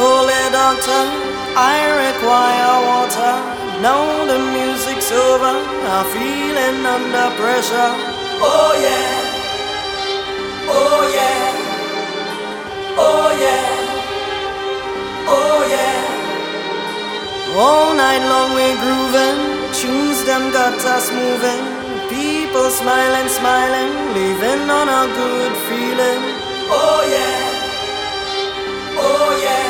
cooler doctor. I require water. Now the music's over. I'm feeling under pressure. Oh yeah. Oh yeah. Oh yeah. Oh yeah. All night long we grooving. Tunes them got us moving. People smiling, smiling, living on a good feeling. Oh yeah. Oh yeah.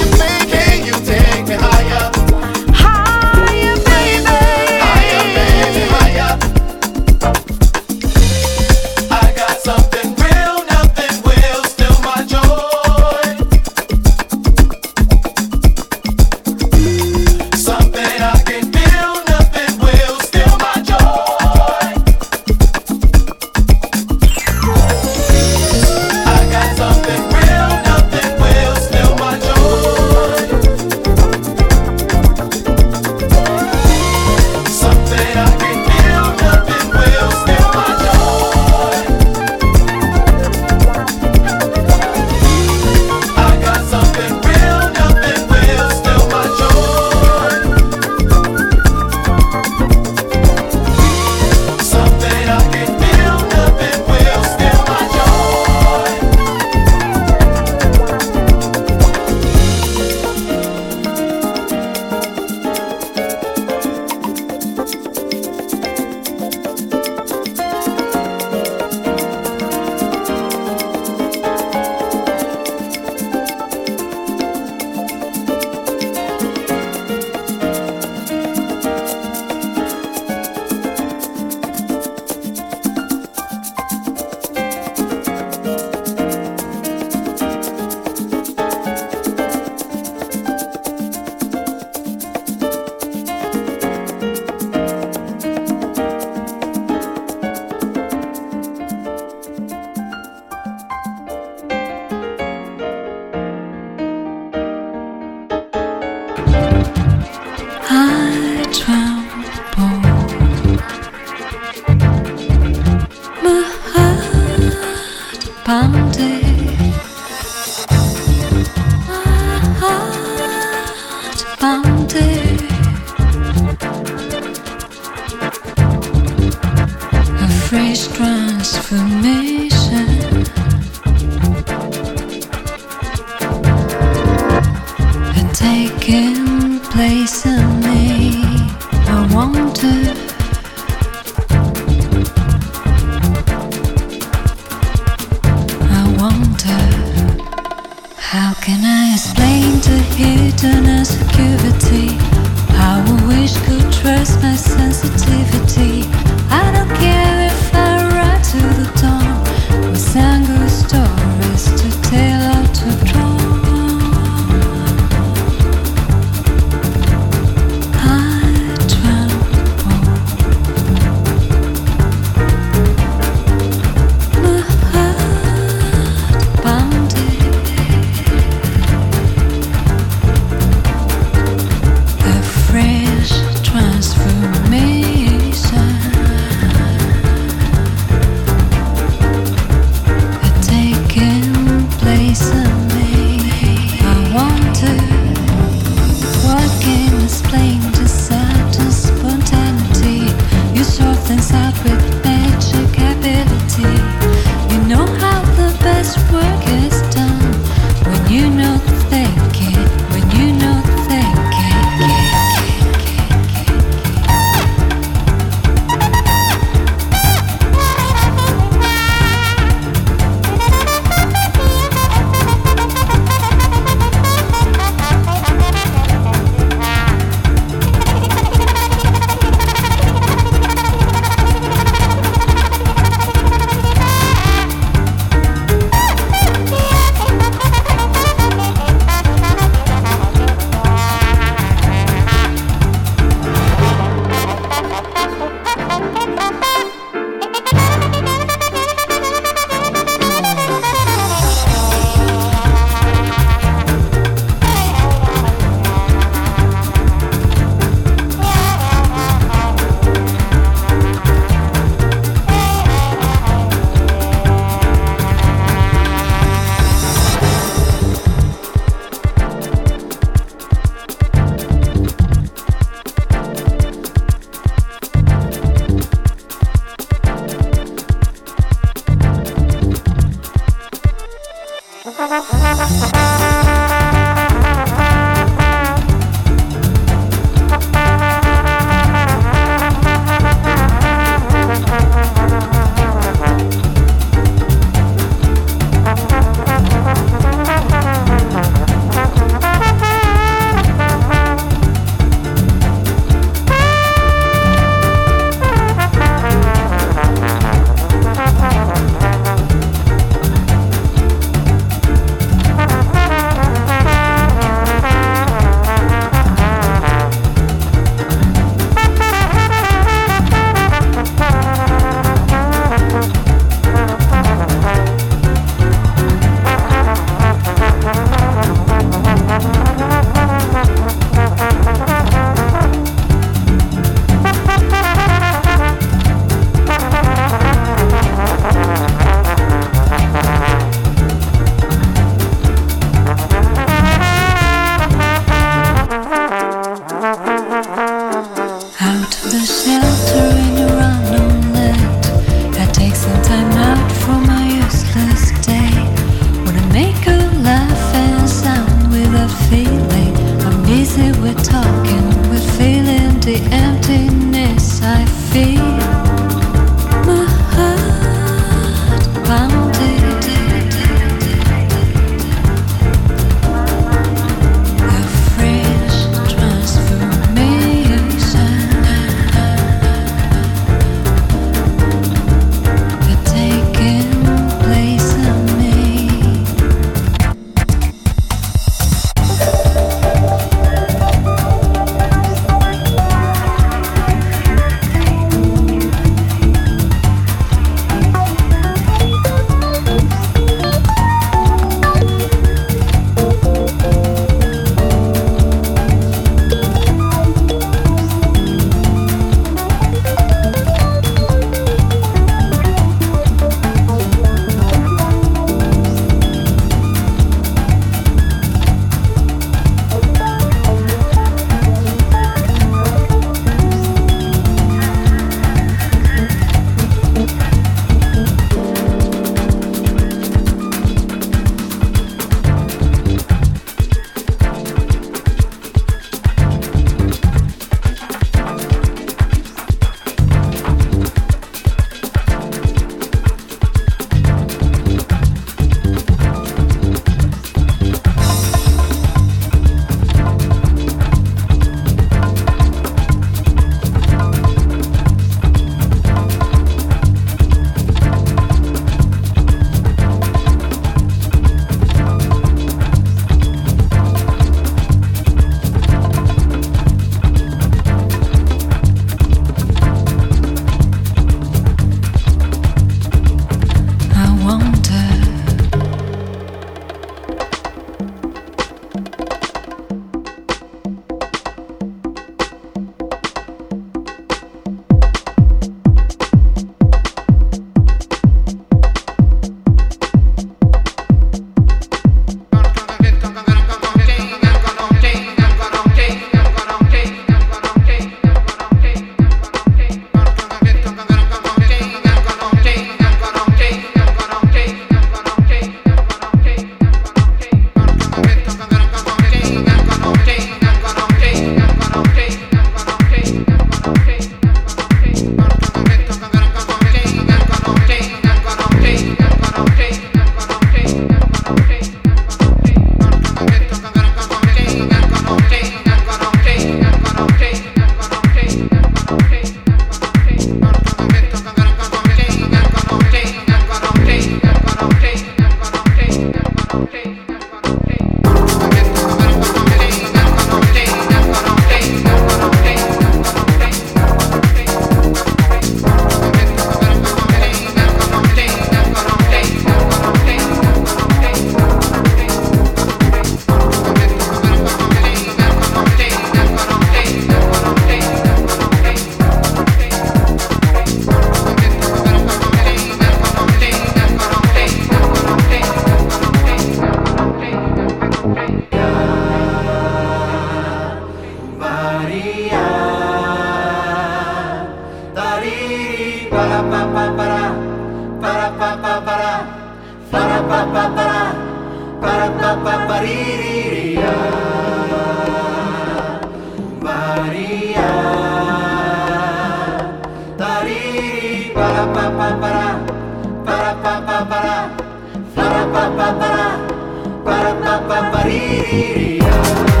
Maria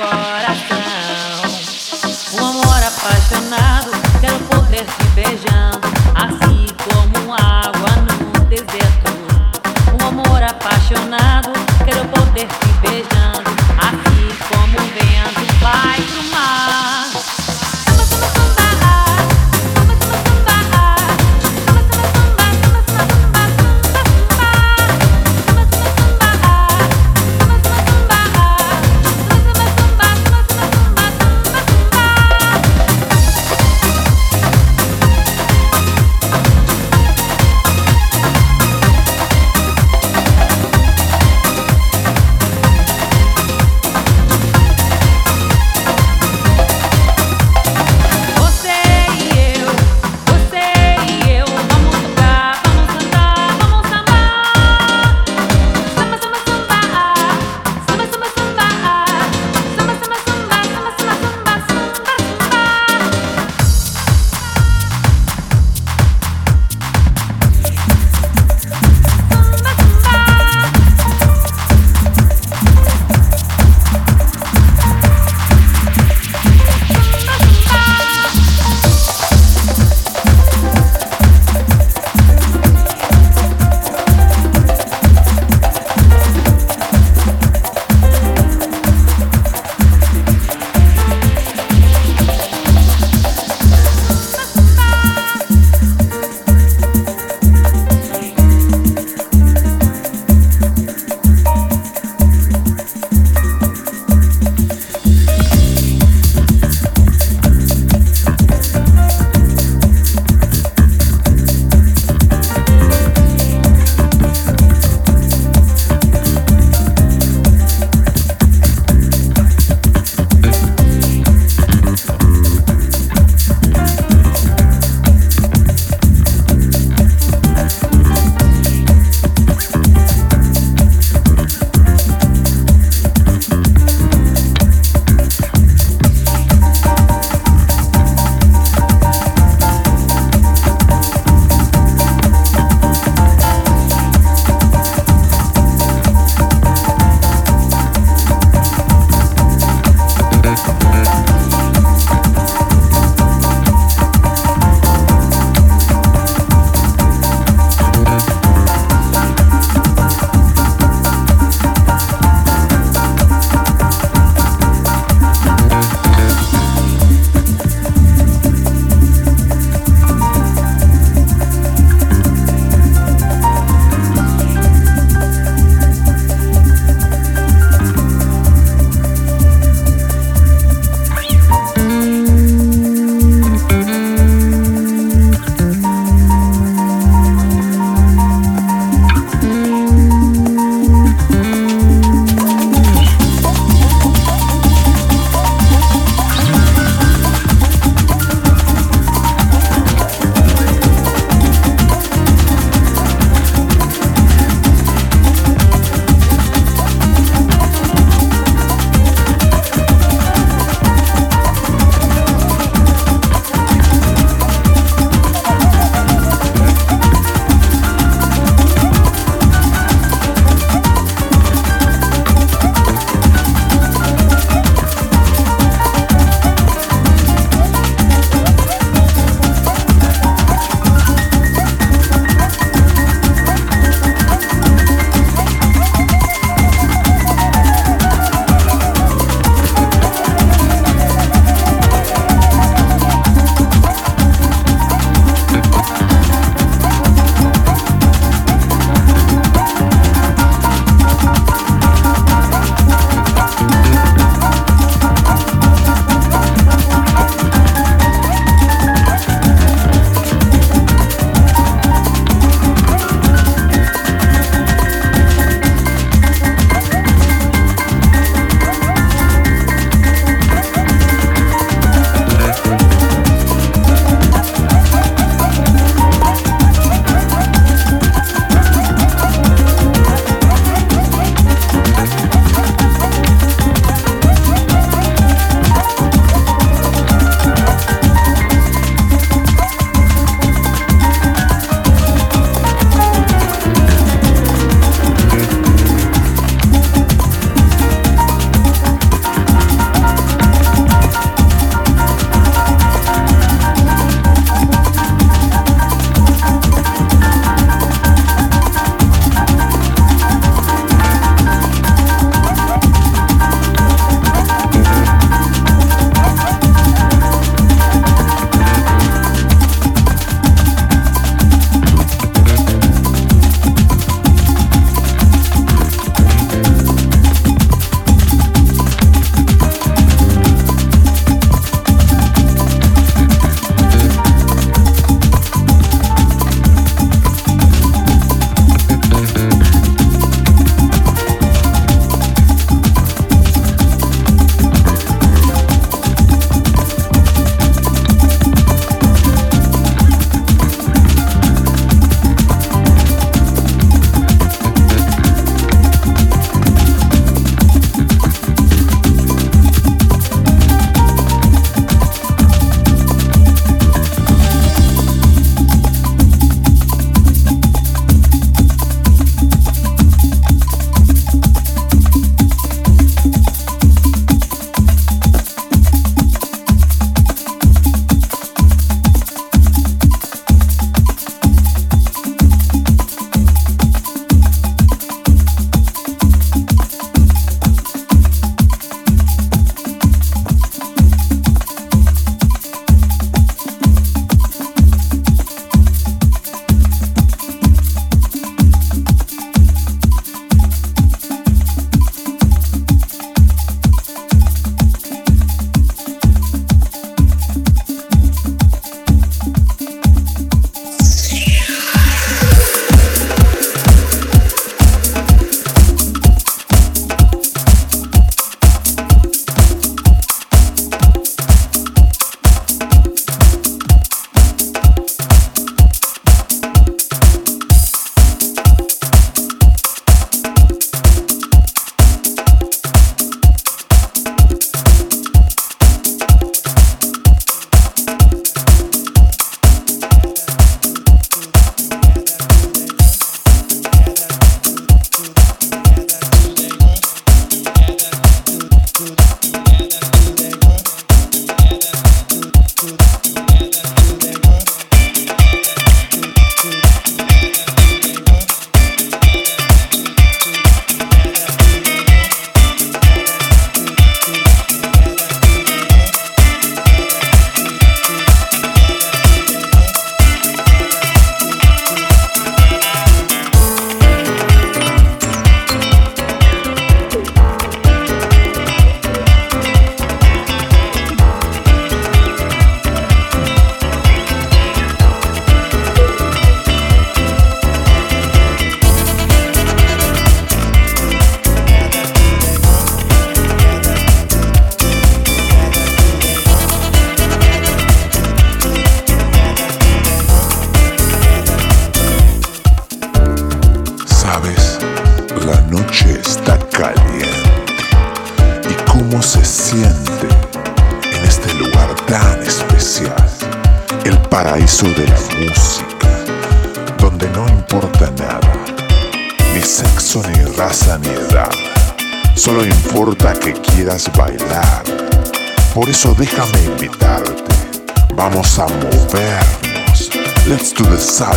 coração. o amor apaixonado, quero poder te beijando. Assim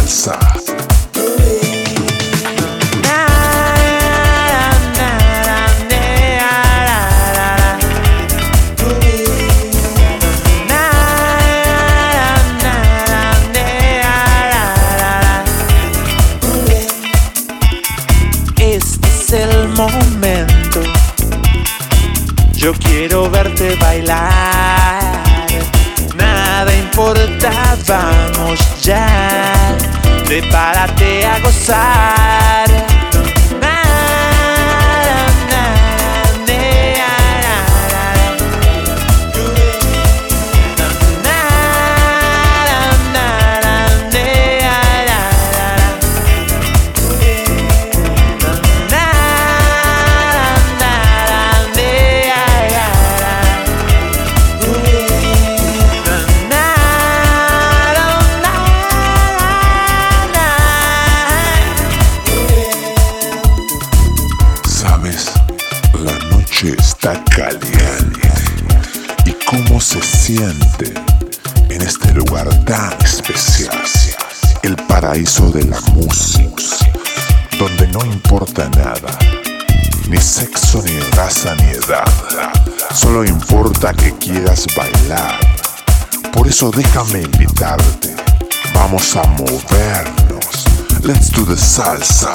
salsa. inside ¿Y cómo se siente en este lugar tan especial? El paraíso de la música, donde no importa nada, ni sexo, ni raza, ni edad. Solo importa que quieras bailar. Por eso déjame invitarte. Vamos a movernos. Let's do the salsa.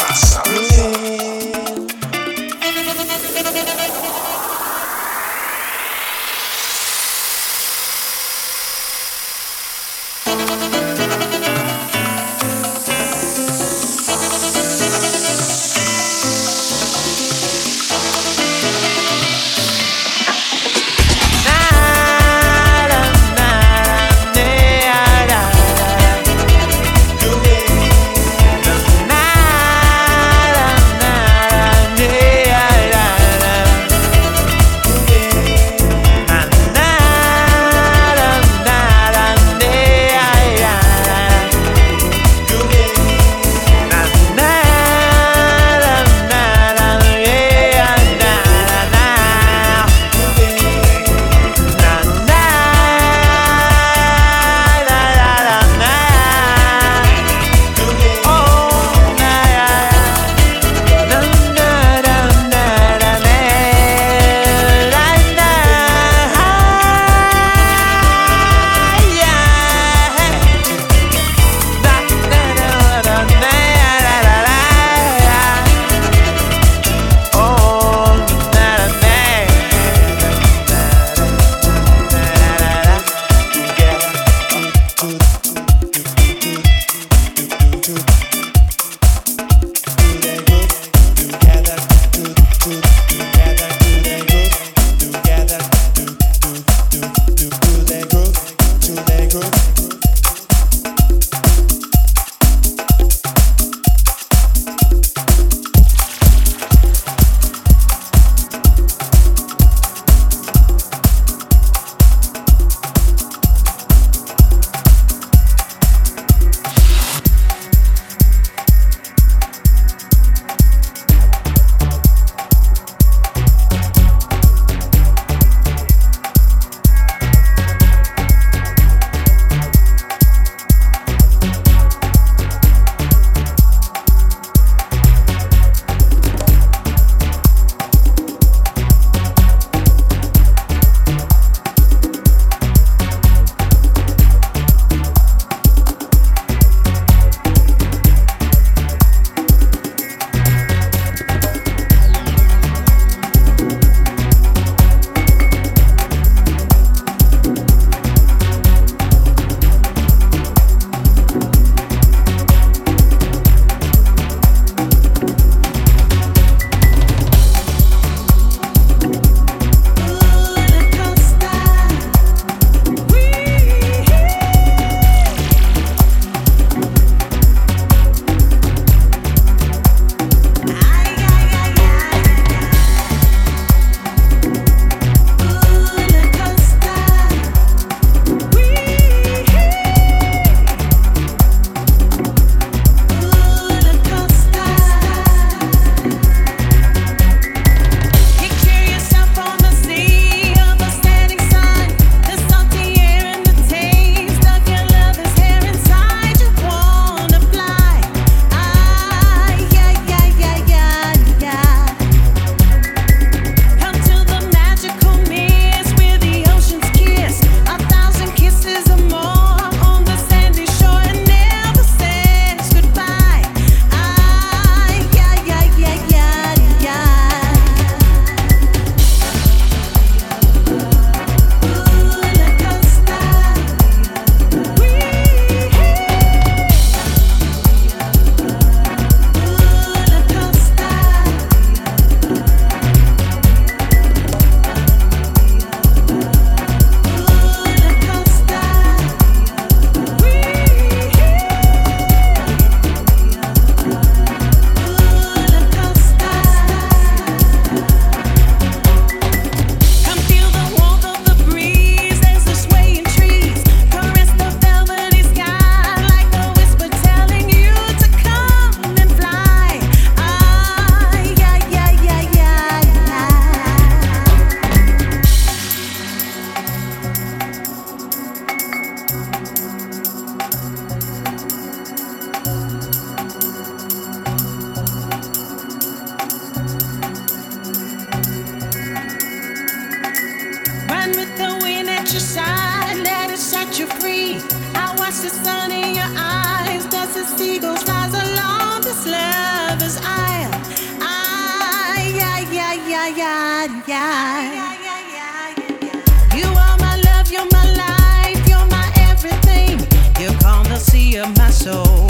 No.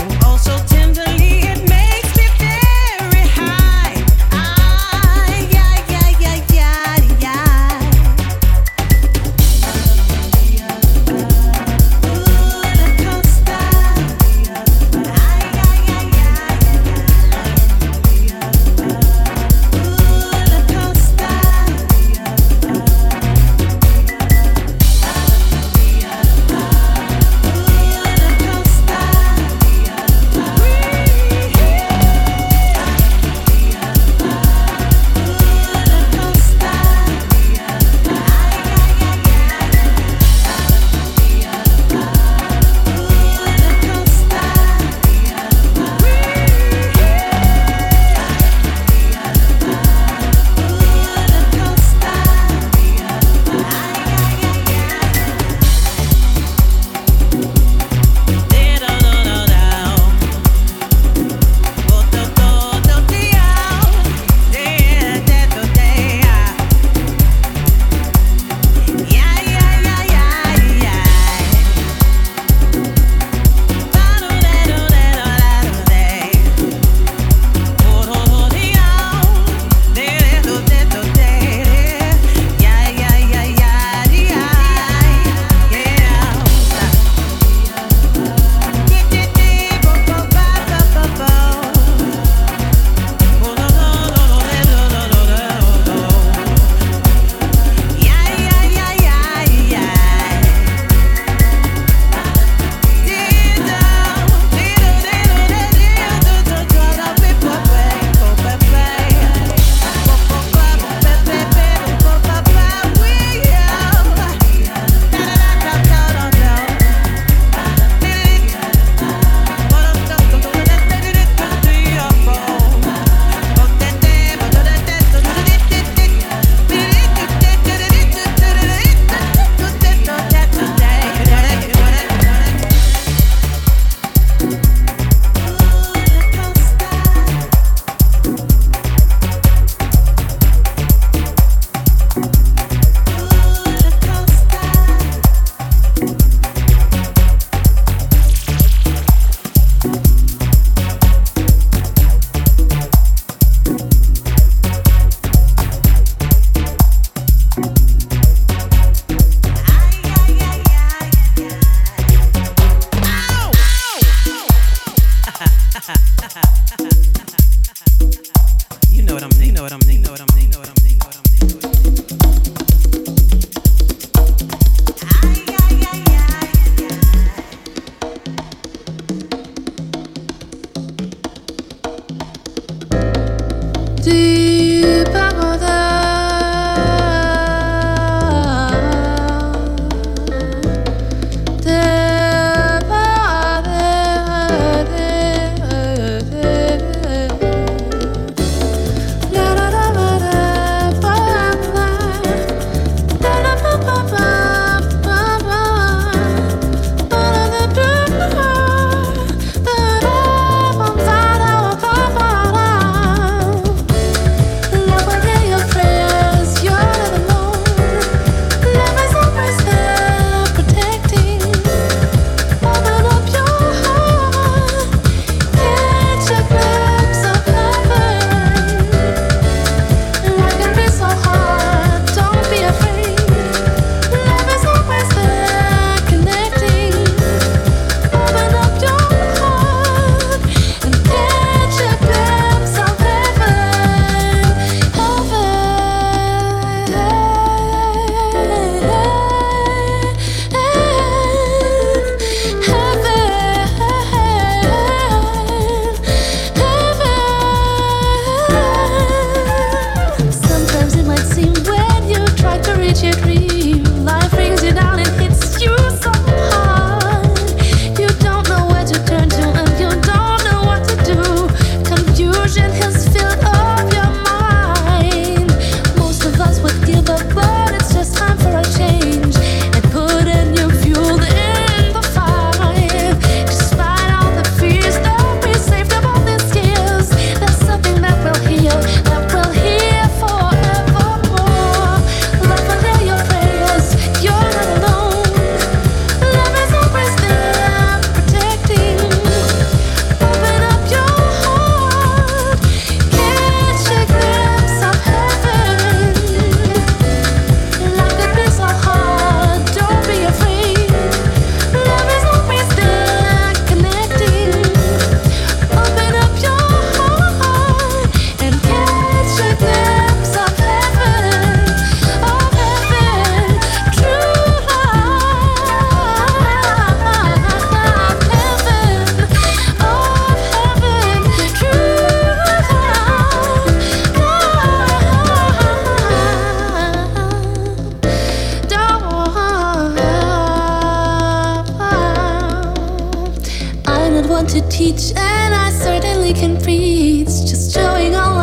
to teach, and I certainly can preach. Just showing all.